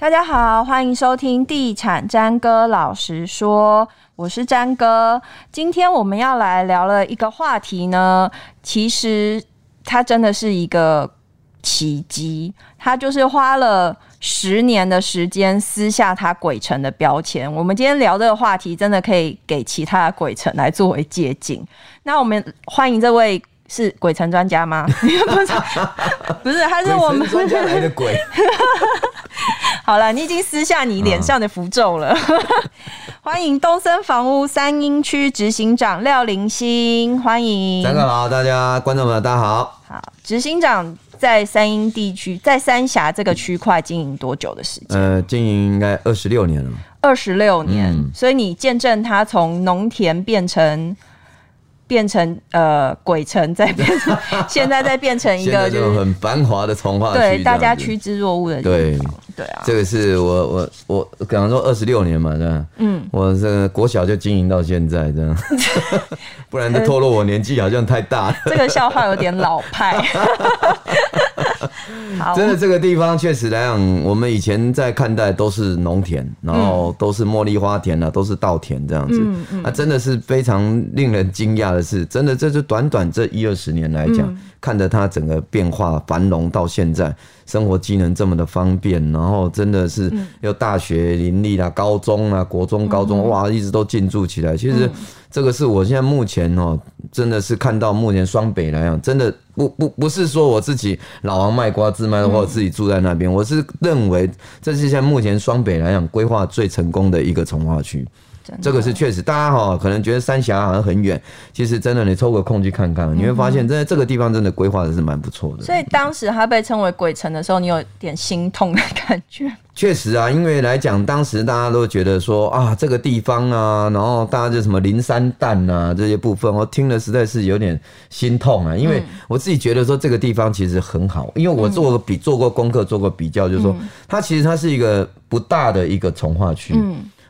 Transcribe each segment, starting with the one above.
大家好，欢迎收听《地产詹哥老实说》，我是詹哥。今天我们要来聊了一个话题呢，其实它真的是一个奇迹，它就是花了十年的时间撕下它鬼城的标签。我们今天聊这个话题，真的可以给其他的鬼城来作为借鉴。那我们欢迎这位。是鬼城专家吗？不是，他是我们专家来的鬼。好了，你已经撕下你脸上的符咒了。欢迎东森房屋三英区执行长廖麟心，欢迎。大家好，大家观众们，大家好。好，执行长在三英地区，在三峡这个区块经营多久的时间？呃，经营应该二十六年了。二十六年，嗯、所以你见证他从农田变成。变成呃鬼城，再变成现在再变成一个 就是很繁华的从化区，对大家趋之若鹜的对。对啊，这个是我我我刚刚说二十六年嘛，这样。嗯，我这个国小就经营到现在这样，不然就透露我年纪好像太大了。这个笑话有点老派。真的，这个地方确实来讲，我们以前在看待都是农田，然后都是茉莉花田啊，都是稻田这样子。嗯嗯，啊，真的是非常令人惊讶的是，真的，这就短短这一二十年来讲，看着它整个变化繁荣到现在，生活机能这么的方便，然后真的是有大学林立啦，高中啊，国中、高中哇，一直都进驻起来。其实这个是我现在目前哦，真的是看到目前双北来讲，真的。不不不是说我自己老王卖瓜自卖，或者自己住在那边，我是认为这是现在目前双北来讲规划最成功的一个从化区。这个是确实，大家哈可能觉得三峡好像很远，其实真的你抽个空去看看，你会发现，真的这个地方真的规划的是蛮不错的。所以当时它被称为鬼城的时候，你有点心痛的感觉。确实啊，因为来讲，当时大家都觉得说啊，这个地方啊，然后大家就什么灵山淡啊这些部分，我听了实在是有点心痛啊。因为我自己觉得说这个地方其实很好，因为我做过比做过功课，做过比较，就是说它其实它是一个不大的一个从化区。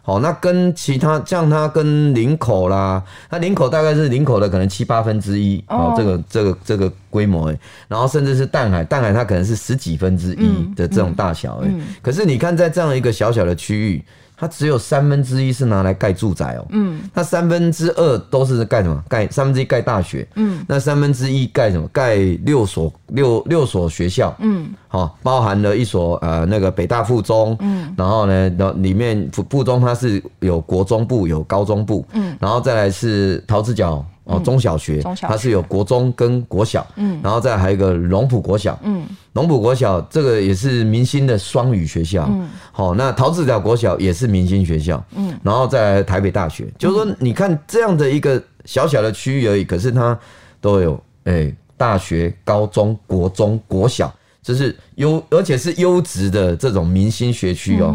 哦，那跟其他像它跟林口啦，它林口大概是林口的可能七八分之一，哦，这个这个这个规模诶，然后甚至是淡海，淡海它可能是十几分之一的这种大小诶，可是你看在这样一个小小的区域。它只有三分之一是拿来盖住宅哦，嗯，它三分之二都是盖什么？盖三分之一盖大学，嗯，那三分之一盖什么？盖六所六六所学校，嗯，好，包含了一所呃那个北大附中，嗯，然后呢，那里面附附中它是有国中部有高中部，嗯，然后再来是桃子角。哦，中小学，它是有国中跟国小，嗯，然后再还有一个龙浦国小，嗯，龙埔国小这个也是明星的双语学校，嗯，好，那桃子脚国小也是明星学校，嗯，然后再来台北大学，就是说你看这样的一个小小的区域而已，可是它都有诶大学、高中、国中、国小，就是优而且是优质的这种明星学区哦，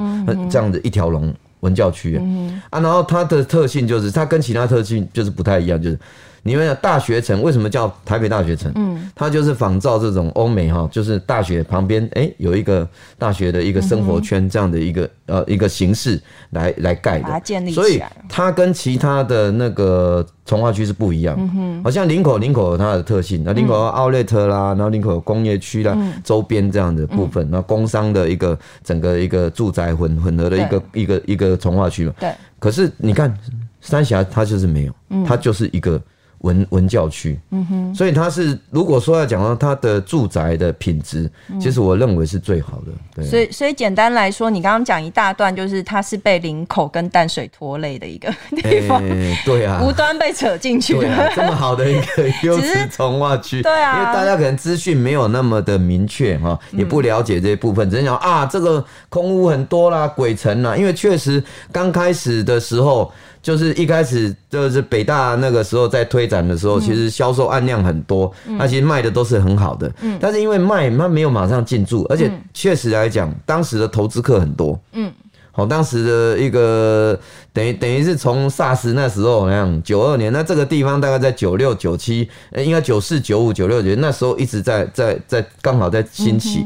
这样的一条龙。文教区。啊，啊，然后它的特性就是，它跟其他特性就是不太一样，就是。你们大学城为什么叫台北大学城？嗯，它就是仿照这种欧美哈，就是大学旁边哎有一个大学的一个生活圈这样的一个呃一个形式来来盖的，所以它跟其他的那个从化区是不一样。嗯哼，好像林口林口有它的特性，那林口有 Outlet 啦，然后林口有工业区啦，周边这样的部分，那工商的一个整个一个住宅混混合的一个一个一个从化区嘛。对。可是你看三峡它就是没有，它就是一个。文文教区，嗯哼，所以它是如果说要讲到它的住宅的品质，其实我认为是最好的。对，所以所以简单来说，你刚刚讲一大段，就是它是被林口跟淡水拖累的一个地方，对啊，无端被扯进去，了啊，这么好的一个 优质从化区，对啊，因为大家可能资讯没有那么的明确哈，也不了解这些部分，只能讲啊，这个空屋很多啦，鬼城啦，因为确实刚开始的时候。就是一开始就是北大那个时候在推展的时候，其实销售案量很多，那其实卖的都是很好的。但是因为卖它没有马上进驻，而且确实来讲，当时的投资客很多。嗯，好，当时的一个等于等于是从 SARS 那时候那样，九二年，那这个地方大概在九六九七，应该九四九五九六年那时候一直在在在刚好在兴起，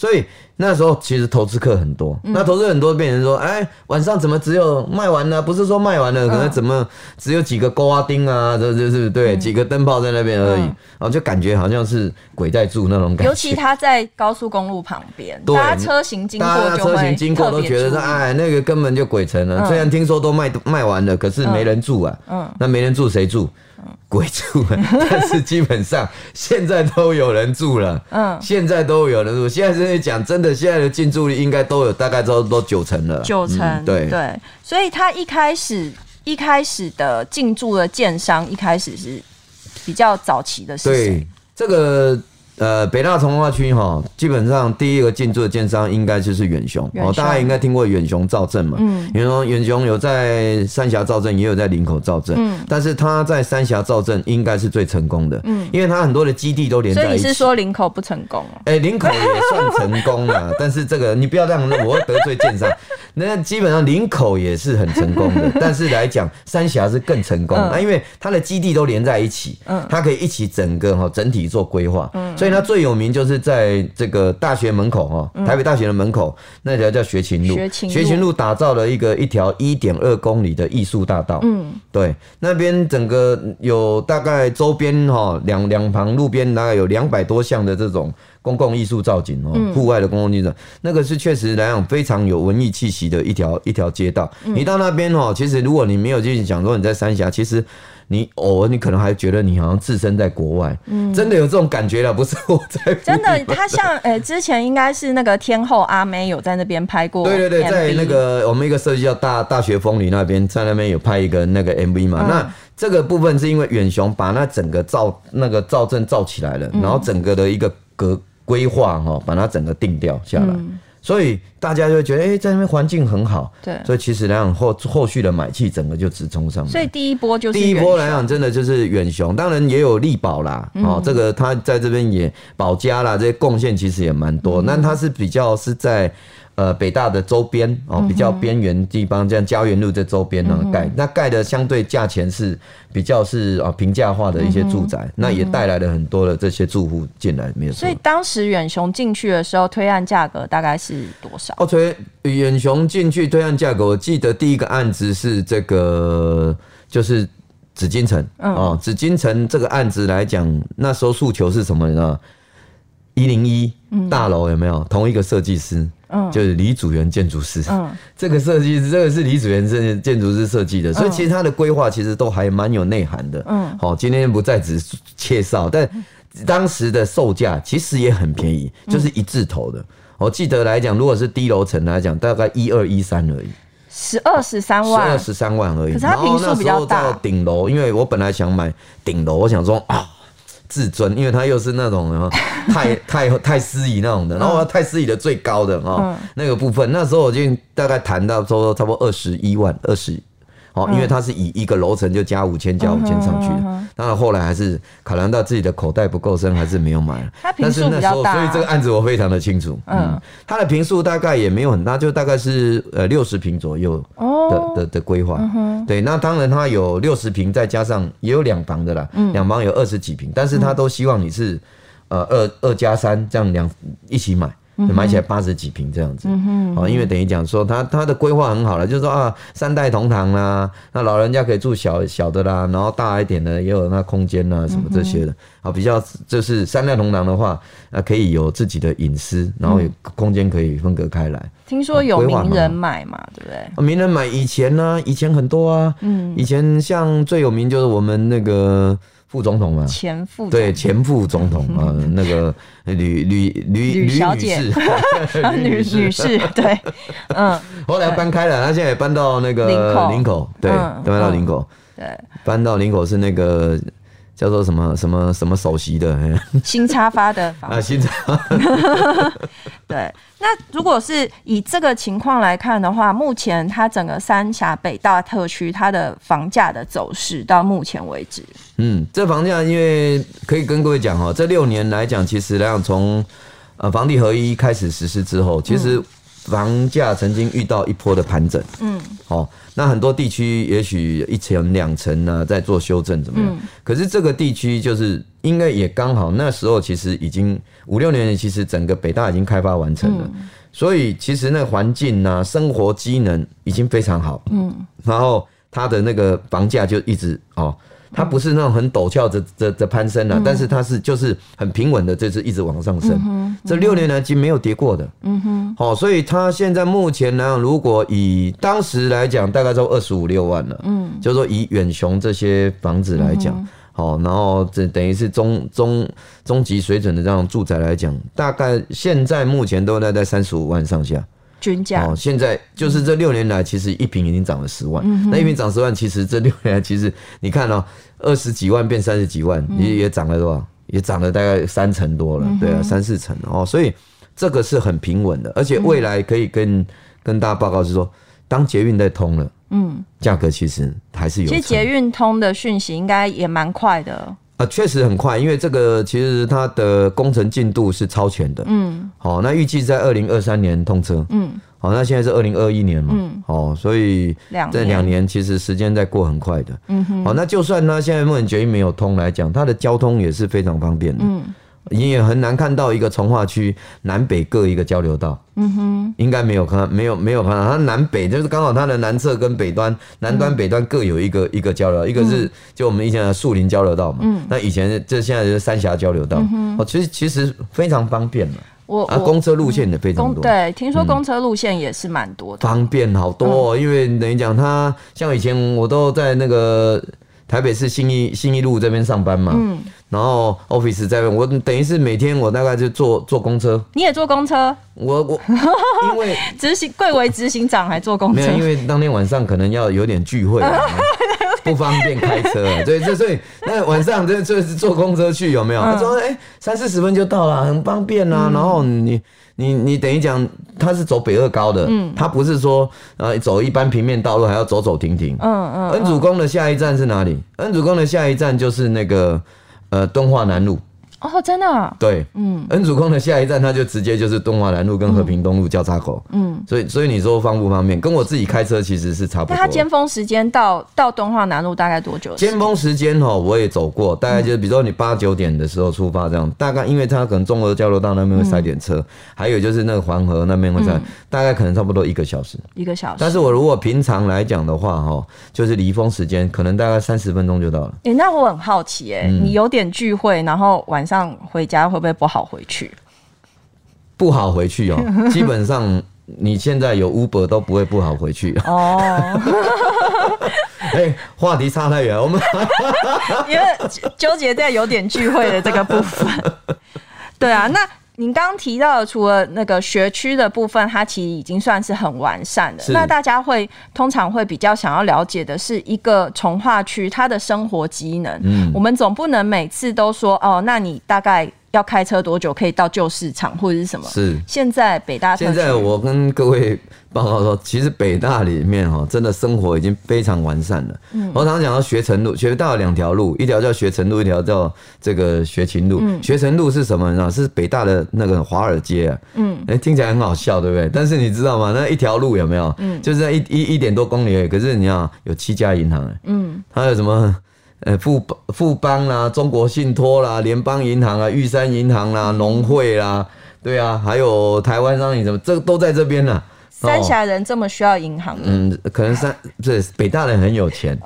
所以。那时候其实投资客很多，嗯、那投资很多变成说，哎，晚上怎么只有卖完了？不是说卖完了，可能怎么只有几个勾啊钉啊，这就是对，几个灯泡在那边而已，然后就感觉好像是鬼在住那种感觉。尤其他在高速公路旁边，大家车型经过就会特别注意，车型经过都觉得说，哎，那个根本就鬼城了。虽然听说都卖卖完了，可是没人住啊。嗯，那没人住谁住？鬼住了，但是基本上现在都有人住了。嗯，现在都有人住。现在这里讲真的，现在的进驻率应该都有大概都都九成了。九成，嗯、对对。所以他一开始一开始的进驻的建商，一开始是比较早期的事情。对，这个。呃，北大重化区哈，基本上第一个进驻的建商应该就是远雄哦，大家应该听过远雄造镇嘛？嗯，远雄远雄有在三峡造镇，也有在林口造镇，嗯，但是他在三峡造镇应该是最成功的，嗯，因为他很多的基地都连在一起。所以你是说林口不成功？哎，林口也算成功了，但是这个你不要让我会得罪建商。那基本上林口也是很成功的，但是来讲三峡是更成功，那因为它的基地都连在一起，嗯，它可以一起整个哈整体做规划，嗯，所以。那最有名就是在这个大学门口哈，台北大学的门口那条叫学勤路，学勤路打造了一个一条一点二公里的艺术大道。嗯，对，那边整个有大概周边哈两两旁路边大概有两百多项的这种公共艺术造景哦，户外的公共艺术，那个是确实来讲非常有文艺气息的一条一条街道。你到那边哦，其实如果你没有进去讲说你在三峡，其实。你偶尔你可能还觉得你好像置身在国外，嗯，真的有这种感觉了，不是我在。真的，他像诶、欸，之前应该是那个天后阿妹有在那边拍过。对对对，在那个我们一个设计叫大大学风里那边，在那边有拍一个那个 MV 嘛。嗯、那这个部分是因为远雄把那整个造那个造镇造起来了，嗯、然后整个的一个格规划哈，把它整个定掉下来。嗯所以大家就会觉得，哎、欸，在那边环境很好。对。所以其实来讲，后后续的买气整个就直冲上面。所以第一波就是第一波来讲，真的就是远雄，当然也有力宝啦。哦、嗯，这个他在这边也保家啦，这些贡献其实也蛮多。那他、嗯、是比较是在。呃，北大的周边哦，比较边缘地方，这样嘉园路这周边呢盖，那盖的相对价钱是比较是啊平价化的一些住宅，那也带来了很多的这些住户进来，没有。所以当时远雄进去的时候，推案价格大概是多少？哦，推远雄进去推案价格，我记得第一个案子是这个，就是紫禁城。哦，紫禁城这个案子来讲，那时候诉求是什么呢？一零一大楼有没有？同一个设计师？嗯，就是李祖原建筑师，嗯，这个设计师，这个是李祖原建建筑师设计的，所以其实他的规划其实都还蛮有内涵的，嗯，好，今天不在只介绍，但当时的售价其实也很便宜，就是一字头的，我记得来讲，如果是低楼层来讲，大概一二一三而已，十二十三万，十二十三万而已，可是它坪数比较大，顶楼，因为我本来想买顶楼，我想说啊。至尊，因为他又是那种 太太太师仪那种的，然后太师仪的最高的哦，嗯、那个部分，那时候我就大概谈到说差不多二十一万二十。哦，因为它是以一个楼层就加五千加五千上去的，当然后来还是考量到自己的口袋不够深，还是没有买。但是那时候，所以这个案子我非常的清楚。嗯，它的平数大概也没有很大，就大概是呃六十平左右的的的规划。对，那当然它有六十平，再加上也有两房的啦，两房有二十几平，但是他都希望你是呃二二加三这样两一起买。买起来八十几平这样子，哦，因为等于讲说他他的规划很好了，就是说啊，三代同堂啦，那老人家可以住小小的啦，然后大一点的也有那空间啦，什么这些的，啊，比较就是三代同堂的话，啊，可以有自己的隐私，然后有空间可以分隔开来。听说有名人买嘛，对不对？名人买以前呢，以前很多啊，嗯，以前像最有名就是我们那个。副总统嘛，前副对前副总统啊，那个吕吕吕吕小姐，女女士。对，嗯，后来搬开了，他现在也搬到那个林口，对，搬到林口，对，搬到林口是那个叫做什么什么什么首席的新插发的 房啊，新插 对。那如果是以这个情况来看的话，目前它整个三峡北大特区它的房价的走势到目前为止，嗯，这房价因为可以跟各位讲哈，这六年来讲，其实来讲从呃房地合一开始实施之后，其实房价曾经遇到一波的盘整，嗯，好，那很多地区也许一层两层呢在做修正怎么样？嗯、可是这个地区就是。应该也刚好，那时候其实已经五六年，其实整个北大已经开发完成了。嗯、所以其实那环境啊，生活机能已经非常好，嗯，然后它的那个房价就一直哦。它不是那种很陡峭的的的攀升了，嗯，但是它是就是很平稳的，这是一直往上升。嗯、这六年来其实没有跌过的。嗯哼。好，所以它现在目前来讲，如果以当时来讲，大概都二十五六万了。嗯。就是说以远雄这些房子来讲，好，然后这等于是中中中级水准的这样住宅来讲，大概现在目前都在在三十五万上下。均价哦，现在就是这六年来，其实一瓶已经涨了十万。嗯、那一瓶涨十万，其实这六年来，其实你看哦，二十几万变三十几万，也也涨了多少？也涨了大概三成多了，对啊，三四成哦。所以这个是很平稳的，而且未来可以跟跟大家报告是说，当捷运在通了，嗯，价格其实还是有。其实捷运通的讯息应该也蛮快的。啊，确实很快，因为这个其实它的工程进度是超前的。嗯，好，那预计在二零二三年通车。嗯，好，那现在是二零二一年嘛。嗯，好，所以这两年其实时间在过很快的。嗯哼，好，那就算它现在目前决议没有通来讲，它的交通也是非常方便的。嗯。你也很难看到一个从化区南北各一个交流道，嗯哼，应该没有看，没有没有看到，它南北就是刚好它的南侧跟北端，南端北端各有一个一个交流，一个是就我们以前的树林交流道嘛，嗯，那以前这现在是三峡交流道，嗯哦，其实其实非常方便嘛，我啊公车路线也非常多，对，听说公车路线也是蛮多的，方便好多，因为等于讲它像以前我都在那个台北市信义信义路这边上班嘛，嗯。然后 office 在我等于是每天我大概就坐坐公车，你也坐公车？我我 因为执行贵为执行长还坐公车？没有，因为当天晚上可能要有点聚会，不方便开车，所以这所以那晚上这这是坐公车去有没有？他说哎三四十分就到了，很方便啊。然后你你你等于讲他是走北二高的，嗯，他不是说呃走一般平面道路还要走走停停，嗯嗯。恩主公的下一站是哪里？恩主公的下一站就是那个。呃，敦化南路。哦，真的、啊？对，嗯，恩主公的下一站，它就直接就是东华南路跟和平东路交叉口，嗯，所以所以你说方不方便？跟我自己开车其实是差不多。那它尖峰时间到到东华南路大概多久？尖峰时间哈，我也走过，大概就是比如说你八九点的时候出发这样，大概因为它可能中和交流道那边会塞点车，嗯、还有就是那个黄河那边会塞，嗯、大概可能差不多一个小时，一个小时。但是我如果平常来讲的话哈，就是离峰时间可能大概三十分钟就到了。哎、欸，那我很好奇、欸，哎、嗯，你有点聚会，然后晚上回家。会不会不好回去？不好回去哦，基本上你现在有 Uber 都不会不好回去哦。哎，话题差太远，我们 因为纠结在有点聚会的这个部分。对啊，那您刚刚提到的，除了那个学区的部分，它其实已经算是很完善的。那大家会通常会比较想要了解的是一个从化区它的生活机能。嗯，我们总不能每次都说哦，那你大概。要开车多久可以到旧市场或者是什么？是现在北大现在我跟各位报告说，其实北大里面哈，真的生活已经非常完善了。嗯，我常常讲到学成路，学大有两条路，一条叫学成路，一条叫这个学勤路。嗯，学成路是什么？你知道是北大的那个华尔街啊。嗯，哎，听起来很好笑，对不对？但是你知道吗？那一条路有没有？嗯，就是在一一一点多公里，可是你要有七家银行，嗯，它有什么？呃，富富邦啦，中国信托啦，联邦银行啊，玉山银行啦，农会啦，对啊，还有台湾商业什么，这都在这边呢。三峡人这么需要银行？嗯，可能三这北大人很有钱，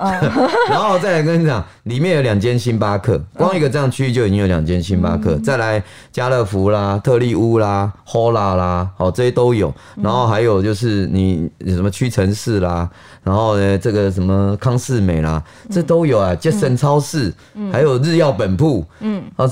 然后再来跟你讲，里面有两间星巴克，光一个这样区域就已经有两间星巴克，再来家乐福啦、特利屋啦、Hola 啦，好这些都有，然后还有就是你什么屈臣氏啦，然后呢这个什么康士美啦，这都有啊，杰森超市，还有日药本铺，嗯，啊。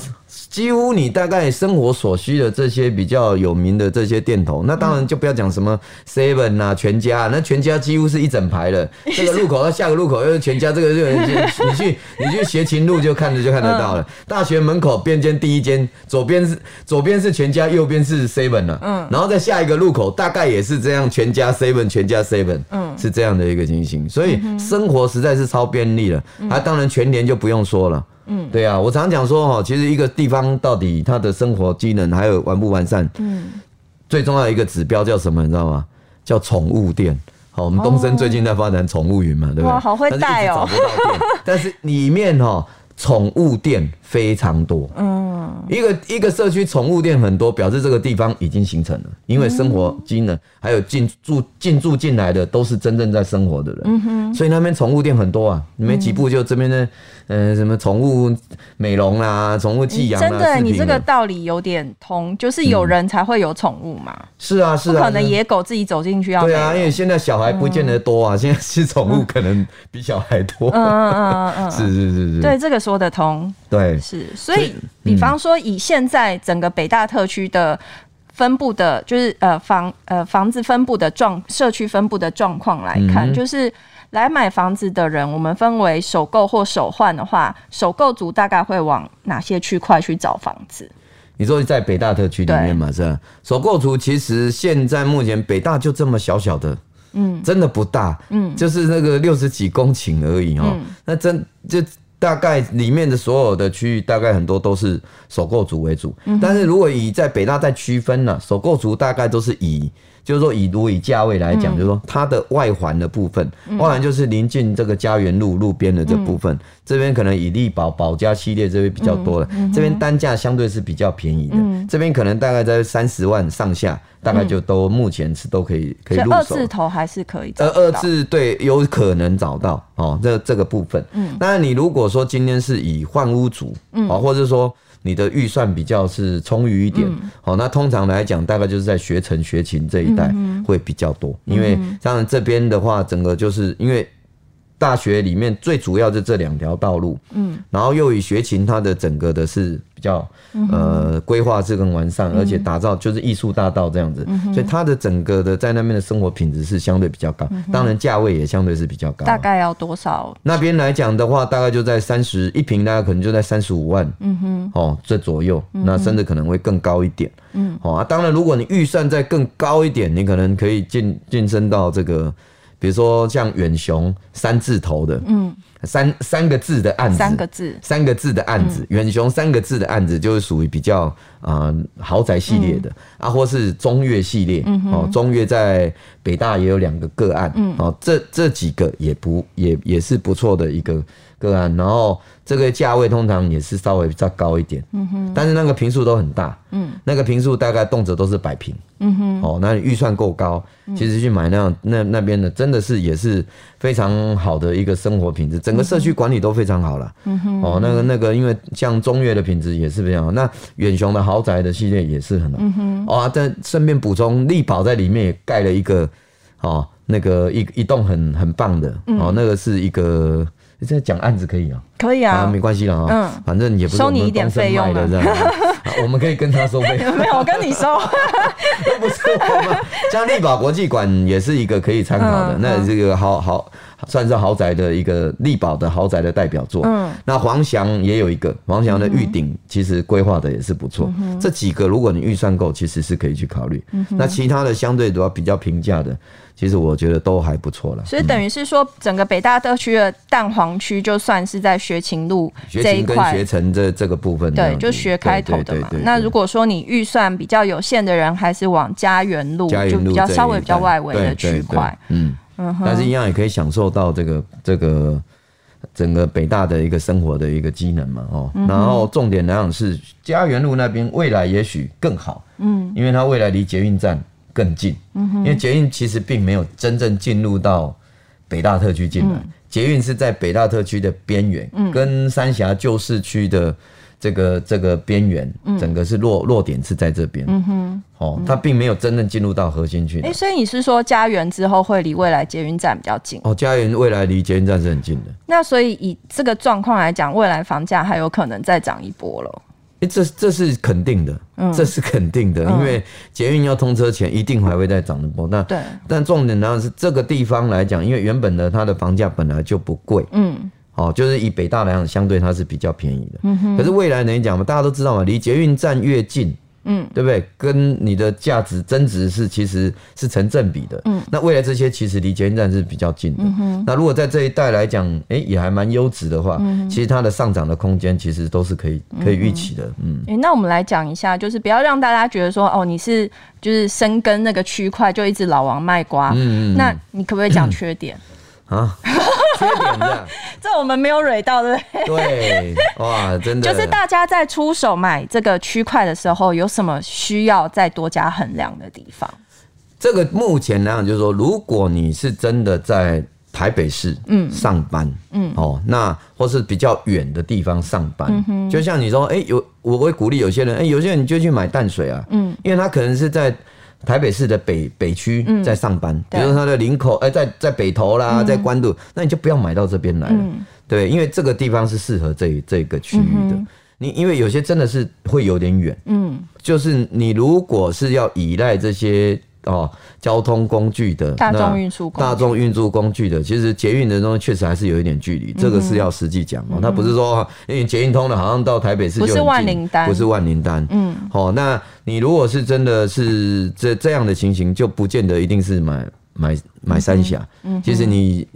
几乎你大概生活所需的这些比较有名的这些店头，那当然就不要讲什么 Seven 啊、全家啊，那全家几乎是一整排的。这个路口到下个路口又是全家，这个就 你去你去学勤路就看着就看得到了。大学门口边间第一间，左边是左边是全家，右边是 Seven 了。嗯，然后在下一个路口大概也是这样，全家 Seven 全家 Seven，嗯，是这样的一个情形。所以生活实在是超便利了。啊，当然全年就不用说了。嗯，对啊，我常讲说哈，其实一个地方到底它的生活机能还有完不完善，嗯，最重要的一个指标叫什么？你知道吗？叫宠物店。好，我们东森最近在发展宠物云嘛，对不对？哇，好会带哦。但是里面哈，宠物店非常多。嗯，一个一个社区宠物店很多，表示这个地方已经形成了，因为生活机能还有进驻进驻进来的都是真正在生活的人。嗯哼，所以那边宠物店很多啊，你没几步就这边的。呃，什么宠物美容啊，宠物寄养啊，真的，你这个道理有点通，就是有人才会有宠物嘛。是啊，是啊，不可能野狗自己走进去要。对啊，因为现在小孩不见得多啊，现在是宠物可能比小孩多。嗯嗯嗯嗯，是是是是。对，这个说得通。对，是。所以，比方说，以现在整个北大特区的分布的，就是呃房呃房子分布的状，社区分布的状况来看，就是。来买房子的人，我们分为首购或首换的话，首购族大概会往哪些区块去找房子？你说在北大特区里面嘛，是吧？首购族其实现在目前北大就这么小小的，嗯，真的不大，嗯，就是那个六十几公顷而已哦、喔。那真就大概里面的所有的区域，大概很多都是首购族为主。但是如果以在北大再区分呢，首购族大概都是以。就是说，以如以价位来讲，就是说它的外环的部分，外环就是临近这个家园路路边的这部分，这边可能以力宝宝家系列这边比较多了，这边单价相对是比较便宜的，这边可能大概在三十万上下，大概就都目前是都可以可以入手。二字头还是可以，呃，二字对，有可能找到哦，这这个部分。嗯，那你如果说今天是以换屋族，嗯，或者说。你的预算比较是充裕一点，好，那通常来讲，大概就是在学成学琴这一带会比较多，因为像这边的话，整个就是因为。大学里面最主要的这两条道路，嗯，然后又以学琴它的整个的是比较呃规划是更完善，而且打造就是艺术大道这样子，所以它的整个的在那边的生活品质是相对比较高，当然价位也相对是比较高。大概要多少？那边来讲的话，大概就在三十一平，大概可能就在三十五万，嗯哼，哦这左右，那甚至可能会更高一点，嗯，好啊。当然，如果你预算再更高一点，你可能可以晋晋升到这个。比如说像远雄三字头的，嗯，三三个字的案子，三个字，三个字的案子，远雄三个字的案子就是属于比较啊、呃、豪宅系列的，啊，或是中越系列，哦，中越在北大也有两个个案，哦，这这几个也不也也是不错的一个个案，然后这个价位通常也是稍微比较高一点，嗯哼，但是那个坪数都很大，嗯，那个坪数大概动辄都是百平。嗯哼，哦，那你预算够高，其实去买那样那那边的，真的是也是非常好的一个生活品质，整个社区管理都非常好了。嗯哼，哦，那个那个，因为像中越的品质也是非常好，那远雄的豪宅的系列也是很好。嗯哼，哦，但顺便补充，力宝在里面也盖了一个，哦，那个一一栋很很棒的，哦，那个是一个。这讲案子可以啊，可以啊，啊没关系了啊，嗯，反正也不是收你一点费用的，这样，我们可以跟他收费，没有，我跟你收，不是我们，像丽宝国际馆也是一个可以参考的，那这个好好算是豪宅的一个力宝的豪宅的代表作，嗯，那黄翔也有一个黄翔的玉鼎，其实规划的也是不错，这几个如果你预算够，其实是可以去考虑，那其他的相对主要比较平价的。其实我觉得都还不错了，所以等于是说，整个北大特区的蛋黄区，就算是在学勤路这一块，学城这这个部分，对，就学开头的嘛。那如果说你预算比较有限的人，还是往家园路，就比较稍微比较外围的区块，嗯嗯，但是一样也可以享受到这个这个整个北大的一个生活的一个机能嘛，哦，然后重点来讲是家园路那边未来也许更好，嗯，因为它未来离捷运站。更近，嗯因为捷运其实并没有真正进入到北大特区进来，捷运是在北大特区的边缘，跟三峡旧市区的这个这个边缘，整个是落落点是在这边。嗯哼，哦，它并没有真正进入到核心区。哎，所以你是说家园之后会离未来捷运站比较近？哦，家园未来离捷运站是很近的。那所以以这个状况来讲，未来房价还有可能再涨一波了。这这是肯定的，这是肯定的，因为捷运要通车前，一定还会再涨一波。那对，但重点呢是这个地方来讲，因为原本的它的房价本来就不贵，嗯，哦，就是以北大来讲，相对它是比较便宜的。嗯哼。可是未来来讲嘛，大家都知道嘛，离捷运站越近。嗯，对不对？跟你的价值增值是其实是成正比的。嗯，那未来这些其实离捷运站是比较近的。嗯。那如果在这一带来讲，哎，也还蛮优质的话，嗯，其实它的上涨的空间其实都是可以可以预期的。嗯。哎，那我们来讲一下，就是不要让大家觉得说，哦，你是就是深耕那个区块就一直老王卖瓜。嗯嗯。那你可不可以讲缺点？啊？缺点这样。这我们没有蕊到，对不对？对，哇，真的。就是大家在出手买这个区块的时候，有什么需要再多加衡量的地方？这个目前来讲，就是说，如果你是真的在台北市嗯上班嗯哦，那或是比较远的地方上班，嗯，就像你说，哎，有我会鼓励有些人，哎，有些人你就去买淡水啊，嗯，因为他可能是在。台北市的北北区在上班，嗯、比如说他的林口，哎、欸，在在北投啦，嗯、在关渡，那你就不要买到这边来了，嗯、对，因为这个地方是适合这这个区域的。嗯、你因为有些真的是会有点远，嗯，就是你如果是要依赖这些。哦，交通工具的大众运输大众运输工具的，其实捷运的东西确实还是有一点距离，这个是要实际讲哦。它不是说因为捷运通的，好像到台北市就不是万灵丹，不是万灵丹。嗯，好，那你如果是真的是这这样的情形，就不见得一定是买买买三峡。嗯，其实你。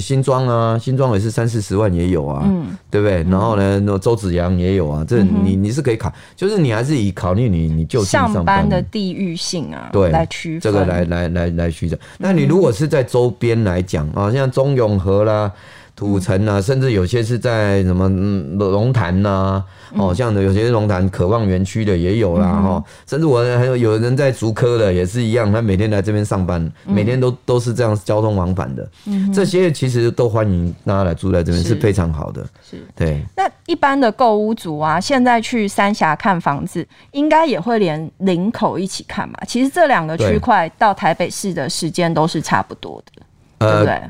新庄啊，新庄也是三四十万也有啊，嗯、对不对？然后呢，那周子阳也有啊，这你你是可以考，就是你还是以考虑你你就近上班，的地域性啊，对，来区分这个来来来来区分。那你如果是在周边来讲啊，像中永和啦。土城啊，甚至有些是在什么龙潭呐，哦，像的有些龙潭渴望园区的也有啦，哈，甚至我还有有人在竹科的也是一样，他每天来这边上班，每天都都是这样交通往返的，嗯这些其实都欢迎大家来住在这边是。非常好的，是。对。那一般的购屋族啊，现在去三峡看房子，应该也会连林口一起看吧？其实这两个区块到台北市的时间都是差不多的，对不对？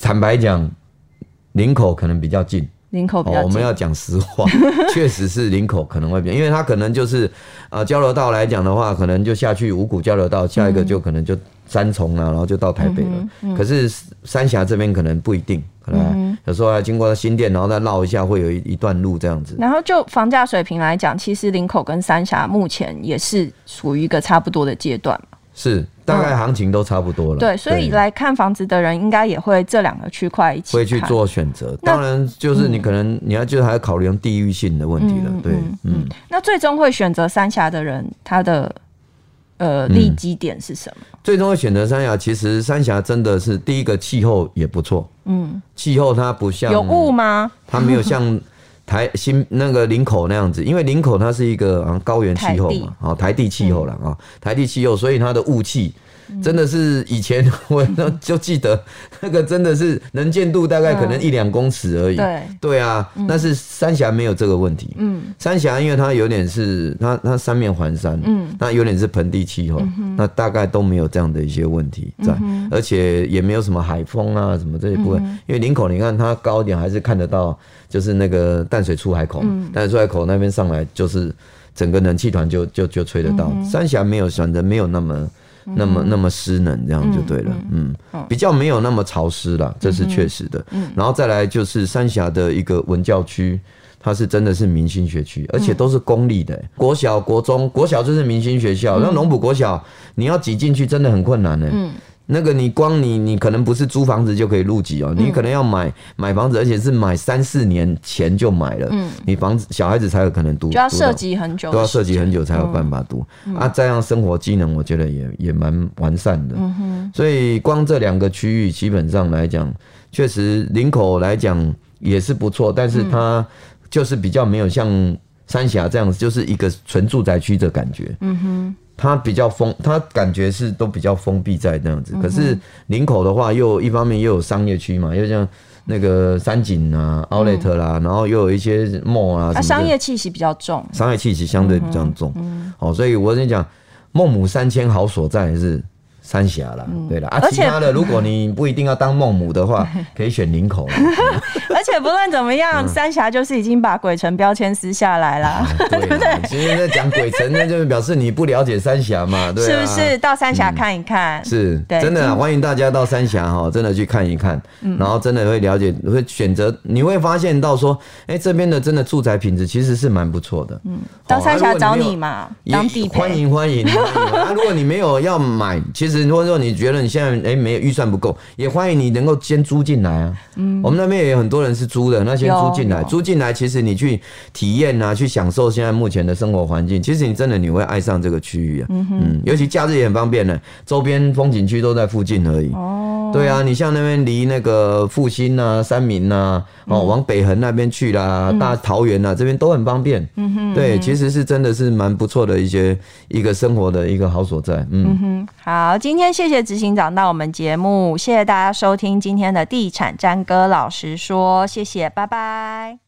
坦白讲。林口可能比较近，林口比较近。我们要讲实话，确实是林口可能会比较，因为它可能就是呃交流道来讲的话，可能就下去五股交流道，下一个就可能就三重了，然后就到台北了。可是三峡这边可能不一定，可能有时候要经过新店，然后再绕一下，会有一一段路这样子。然后就房价水平来讲，其实林口跟三峡目前也是属于一个差不多的阶段。是，大概行情都差不多了。对，所以来看房子的人，应该也会这两个区块一起会去做选择。当然，就是你可能你要就是还要考虑地域性的问题了。对，嗯。那最终会选择三峡的人，他的呃利基点是什么？最终会选择三峡，其实三峡真的是第一个气候也不错。嗯，气候它不像有雾吗？它没有像。台新那个林口那样子，因为林口它是一个啊高原气候嘛，啊台地气候了啊，台地气候，所以它的雾气真的是以前我就记得那个真的是能见度大概可能一两公尺而已。对对啊，但是三峡没有这个问题。嗯，三峡因为它有点是它它三面环山，嗯，那有点是盆地气候，那大概都没有这样的一些问题在，而且也没有什么海风啊什么这些部分。因为林口你看它高一点还是看得到。就是那个淡水出海口，淡水出海口那边上来，就是整个冷气团就就就吹得到。三峡没有选择，没有那么那么那么湿冷，这样就对了。嗯，比较没有那么潮湿了，这是确实的。然后再来就是三峡的一个文教区，它是真的是明星学区，而且都是公立的，国小、国中、国小就是明星学校，那龙埔国小你要挤进去真的很困难呢。那个你光你你可能不是租房子就可以入籍哦，你可能要买买房子，而且是买三四年前就买了，嗯，你房子小孩子才有可能读，就要涉及很久，都要涉及很久才有办法读。啊。这样生活机能我觉得也也蛮完善的。所以光这两个区域基本上来讲，确实林口来讲也是不错，但是它就是比较没有像三峡这样子，就是一个纯住宅区的感觉，嗯哼。它比较封，它感觉是都比较封闭在那样子。可是林口的话，又一方面又有商业区嘛，又像那个三井啊、Outlet 啦，然后又有一些 mall 啊，它商业气息比较重，商业气息相对比较重。哦，所以我跟你讲，孟母三迁好所在是。三峡啦，对了啊，其他的如果你不一定要当孟母的话，可以选林口。而且不论怎么样，三峡就是已经把鬼城标签撕下来了，对不对？其实在讲鬼城，那就是表示你不了解三峡嘛，对，是不是？到三峡看一看，是，真的欢迎大家到三峡哈，真的去看一看，然后真的会了解，会选择，你会发现到说，哎，这边的真的住宅品质其实是蛮不错的。嗯，到三峡找你嘛，当地欢迎欢迎欢迎。如果你没有要买，其实。实如果说你觉得你现在哎没有预算不够，也欢迎你能够先租进来啊。嗯，我们那边也有很多人是租的，那先租进来，租进来其实你去体验啊，去享受现在目前的生活环境，其实你真的你会爱上这个区域啊。嗯嗯，尤其假日也很方便呢，周边风景区都在附近而已。哦，对啊，你像那边离那个复兴啊、三明啊，哦，往北横那边去啦，大桃园啊，这边都很方便。嗯哼，对，其实是真的是蛮不错的一些一个生活的一个好所在。嗯，嗯哼，好，今天谢谢执行长到我们节目，谢谢大家收听今天的地产詹哥老实说，谢谢，拜拜。